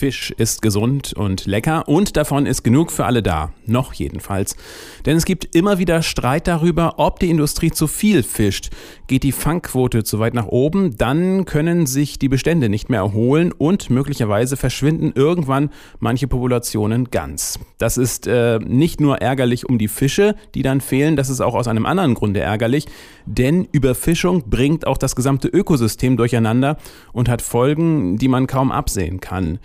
Fisch ist gesund und lecker und davon ist genug für alle da. Noch jedenfalls. Denn es gibt immer wieder Streit darüber, ob die Industrie zu viel fischt. Geht die Fangquote zu weit nach oben, dann können sich die Bestände nicht mehr erholen und möglicherweise verschwinden irgendwann manche Populationen ganz. Das ist äh, nicht nur ärgerlich um die Fische, die dann fehlen, das ist auch aus einem anderen Grunde ärgerlich. Denn Überfischung bringt auch das gesamte Ökosystem durcheinander und hat Folgen, die man kaum absehen kann.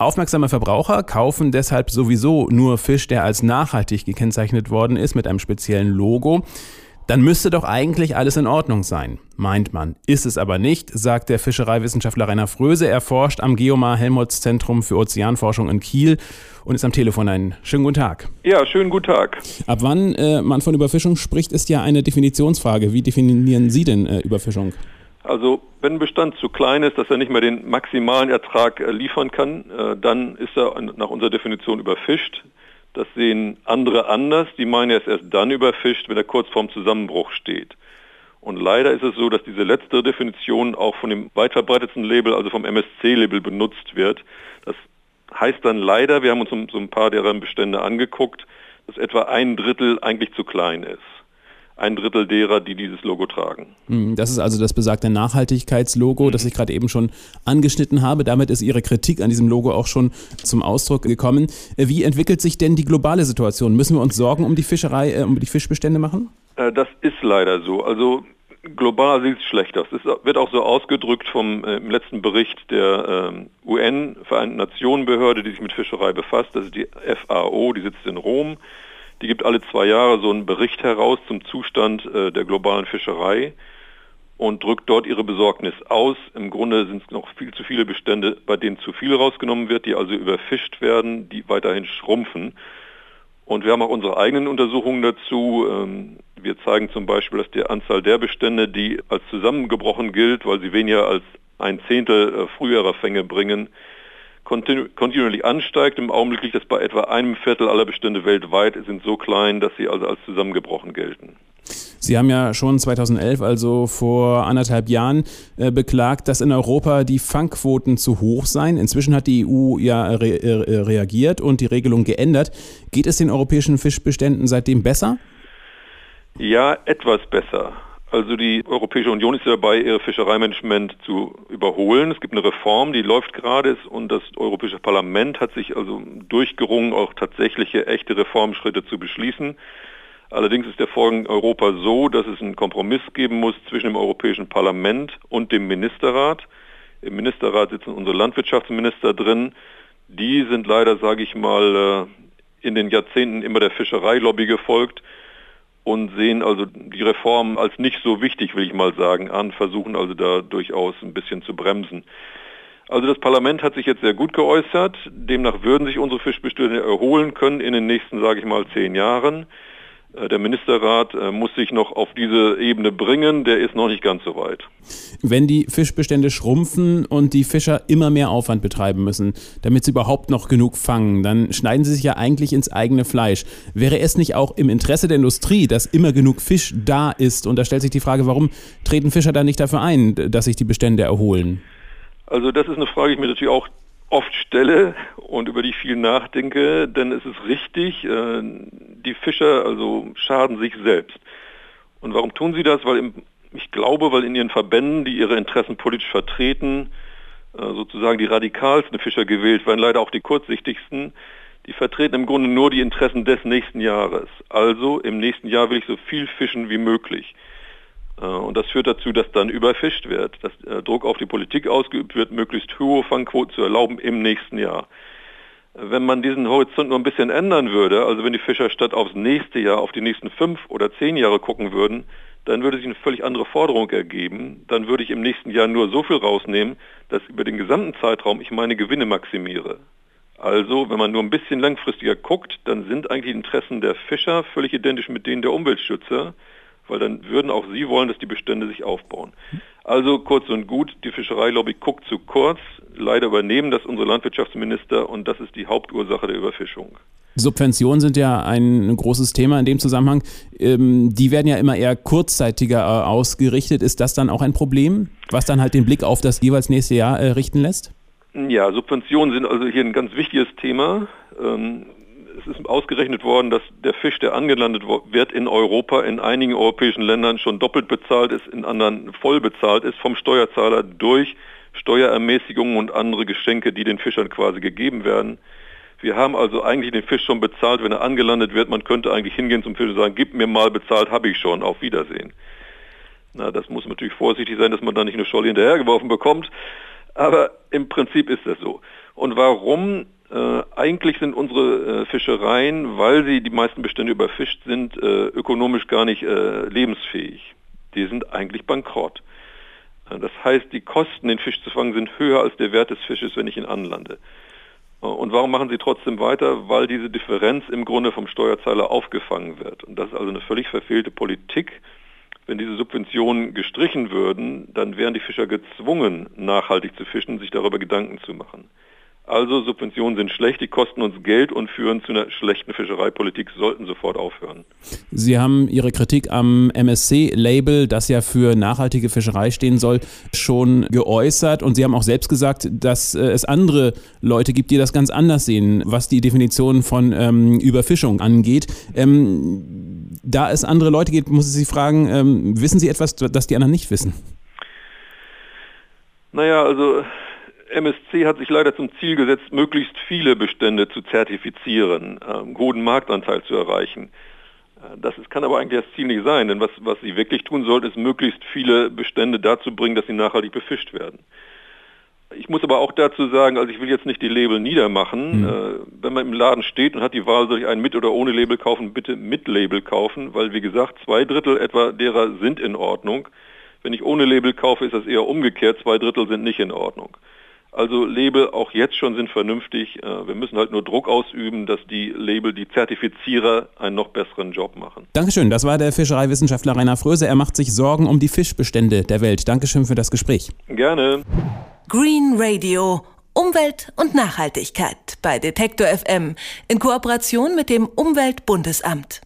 Aufmerksame Verbraucher kaufen deshalb sowieso nur Fisch, der als nachhaltig gekennzeichnet worden ist mit einem speziellen Logo. Dann müsste doch eigentlich alles in Ordnung sein, meint man. Ist es aber nicht, sagt der Fischereiwissenschaftler Rainer Fröse. Er forscht am Geomar Helmholtz Zentrum für Ozeanforschung in Kiel und ist am Telefon. Einen schönen guten Tag. Ja, schönen guten Tag. Ab wann äh, man von Überfischung spricht, ist ja eine Definitionsfrage. Wie definieren Sie denn äh, Überfischung? Also wenn ein Bestand zu klein ist, dass er nicht mehr den maximalen Ertrag äh, liefern kann, äh, dann ist er nach unserer Definition überfischt. Das sehen andere anders. Die meinen, er ist erst dann überfischt, wenn er kurz vorm Zusammenbruch steht. Und leider ist es so, dass diese letzte Definition auch von dem weit verbreitetsten Label, also vom MSC-Label benutzt wird. Das heißt dann leider, wir haben uns so ein paar deren Bestände angeguckt, dass etwa ein Drittel eigentlich zu klein ist ein Drittel derer, die dieses Logo tragen. Hm, das ist also das besagte Nachhaltigkeitslogo, mhm. das ich gerade eben schon angeschnitten habe. Damit ist Ihre Kritik an diesem Logo auch schon zum Ausdruck gekommen. Äh, wie entwickelt sich denn die globale Situation? Müssen wir uns Sorgen um die Fischerei, äh, um die Fischbestände machen? Äh, das ist leider so. Also global sieht es schlecht aus. Es wird auch so ausgedrückt vom äh, letzten Bericht der ähm, UN, Vereinten Nationen Behörde, die sich mit Fischerei befasst. Das ist die FAO, die sitzt in Rom. Die gibt alle zwei Jahre so einen Bericht heraus zum Zustand äh, der globalen Fischerei und drückt dort ihre Besorgnis aus. Im Grunde sind es noch viel zu viele Bestände, bei denen zu viel rausgenommen wird, die also überfischt werden, die weiterhin schrumpfen. Und wir haben auch unsere eigenen Untersuchungen dazu. Ähm, wir zeigen zum Beispiel, dass die Anzahl der Bestände, die als zusammengebrochen gilt, weil sie weniger als ein Zehntel äh, früherer Fänge bringen, kontinu kontinuierlich ansteigt. Im Augenblick liegt das bei etwa einem Viertel aller Bestände weltweit, sind so klein, dass sie also als zusammengebrochen gelten. Sie haben ja schon 2011, also vor anderthalb Jahren, äh, beklagt, dass in Europa die Fangquoten zu hoch seien. Inzwischen hat die EU ja re äh, reagiert und die Regelung geändert. Geht es den europäischen Fischbeständen seitdem besser? Ja, etwas besser. Also die Europäische Union ist dabei, ihr Fischereimanagement zu überholen. Es gibt eine Reform, die läuft gerade und das Europäische Parlament hat sich also durchgerungen, auch tatsächliche echte Reformschritte zu beschließen. Allerdings ist der Vorgang Europa so, dass es einen Kompromiss geben muss zwischen dem Europäischen Parlament und dem Ministerrat. Im Ministerrat sitzen unsere Landwirtschaftsminister drin. Die sind leider, sage ich mal, äh, in den Jahrzehnten immer der Fischereilobby gefolgt und sehen also die Reform als nicht so wichtig, will ich mal sagen, an, versuchen also da durchaus ein bisschen zu bremsen. Also das Parlament hat sich jetzt sehr gut geäußert. Demnach würden sich unsere Fischbestände erholen können in den nächsten, sage ich mal, zehn Jahren. Äh, der Ministerrat äh, muss sich noch auf diese Ebene bringen, der ist noch nicht ganz so weit. Wenn die Fischbestände schrumpfen und die Fischer immer mehr Aufwand betreiben müssen, damit sie überhaupt noch genug fangen, dann schneiden sie sich ja eigentlich ins eigene Fleisch. Wäre es nicht auch im Interesse der Industrie, dass immer genug Fisch da ist? Und da stellt sich die Frage, warum treten Fischer da nicht dafür ein, dass sich die Bestände erholen? Also das ist eine Frage, die ich mir natürlich auch oft stelle und über die ich viel nachdenke, denn es ist richtig, äh, die Fischer also schaden sich selbst. Und warum tun sie das? Weil im, ich glaube, weil in ihren Verbänden, die ihre Interessen politisch vertreten, äh, sozusagen die radikalsten Fischer gewählt werden, leider auch die kurzsichtigsten, die vertreten im Grunde nur die Interessen des nächsten Jahres. Also im nächsten Jahr will ich so viel fischen wie möglich. Äh, und das führt dazu, dass dann überfischt wird, dass äh, Druck auf die Politik ausgeübt wird, möglichst hohe Fangquoten zu erlauben im nächsten Jahr. Wenn man diesen Horizont nur ein bisschen ändern würde, also wenn die Fischer statt aufs nächste Jahr auf die nächsten fünf oder zehn Jahre gucken würden, dann würde sich eine völlig andere Forderung ergeben. Dann würde ich im nächsten Jahr nur so viel rausnehmen, dass über den gesamten Zeitraum ich meine Gewinne maximiere. Also, wenn man nur ein bisschen langfristiger guckt, dann sind eigentlich die Interessen der Fischer völlig identisch mit denen der Umweltschützer weil dann würden auch sie wollen, dass die Bestände sich aufbauen. Also kurz und gut, die Fischereilobby guckt zu kurz. Leider übernehmen das unsere Landwirtschaftsminister und das ist die Hauptursache der Überfischung. Subventionen sind ja ein großes Thema in dem Zusammenhang. Ähm, die werden ja immer eher kurzzeitiger äh, ausgerichtet. Ist das dann auch ein Problem, was dann halt den Blick auf das jeweils nächste Jahr äh, richten lässt? Ja, Subventionen sind also hier ein ganz wichtiges Thema. Es ist ausgerechnet worden, dass der Fisch, der angelandet wird in Europa, in einigen europäischen Ländern schon doppelt bezahlt ist, in anderen voll bezahlt ist vom Steuerzahler durch Steuerermäßigungen und andere Geschenke, die den Fischern quasi gegeben werden. Wir haben also eigentlich den Fisch schon bezahlt, wenn er angelandet wird. Man könnte eigentlich hingehen zum Fisch und sagen, gib mir mal bezahlt, habe ich schon, auf Wiedersehen. Na, das muss natürlich vorsichtig sein, dass man da nicht eine Scholle hinterhergeworfen bekommt. Aber im Prinzip ist das so. Und warum? Äh, eigentlich sind unsere äh, Fischereien, weil sie die meisten Bestände überfischt sind, äh, ökonomisch gar nicht äh, lebensfähig. Die sind eigentlich bankrott. Äh, das heißt, die Kosten, den Fisch zu fangen, sind höher als der Wert des Fisches, wenn ich ihn anlande. Und warum machen sie trotzdem weiter? Weil diese Differenz im Grunde vom Steuerzahler aufgefangen wird. Und das ist also eine völlig verfehlte Politik. Wenn diese Subventionen gestrichen würden, dann wären die Fischer gezwungen, nachhaltig zu fischen, sich darüber Gedanken zu machen. Also Subventionen sind schlecht, die kosten uns Geld und führen zu einer schlechten Fischereipolitik, sollten sofort aufhören. Sie haben Ihre Kritik am MSC-Label, das ja für nachhaltige Fischerei stehen soll, schon geäußert und Sie haben auch selbst gesagt, dass äh, es andere Leute gibt, die das ganz anders sehen, was die Definition von ähm, Überfischung angeht. Ähm, da es andere Leute gibt, muss ich Sie fragen, ähm, wissen Sie etwas, das die anderen nicht wissen? Naja, also MSC hat sich leider zum Ziel gesetzt, möglichst viele Bestände zu zertifizieren, einen ähm, guten Marktanteil zu erreichen. Äh, das kann aber eigentlich das Ziel nicht sein, denn was, was sie wirklich tun sollte, ist möglichst viele Bestände dazu bringen, dass sie nachhaltig befischt werden. Ich muss aber auch dazu sagen, also ich will jetzt nicht die Label niedermachen. Mhm. Wenn man im Laden steht und hat die Wahl, soll ich einen mit oder ohne Label kaufen, bitte mit Label kaufen, weil wie gesagt, zwei Drittel etwa derer sind in Ordnung. Wenn ich ohne Label kaufe, ist das eher umgekehrt, zwei Drittel sind nicht in Ordnung. Also Label auch jetzt schon sind vernünftig. Äh, wir müssen halt nur Druck ausüben, dass die Label, die Zertifizierer einen noch besseren Job machen. Dankeschön. Das war der Fischereiwissenschaftler Rainer Fröse. Er macht sich Sorgen um die Fischbestände der Welt. Dankeschön für das Gespräch. Gerne. Green Radio. Umwelt und Nachhaltigkeit bei Detektor FM in Kooperation mit dem Umweltbundesamt.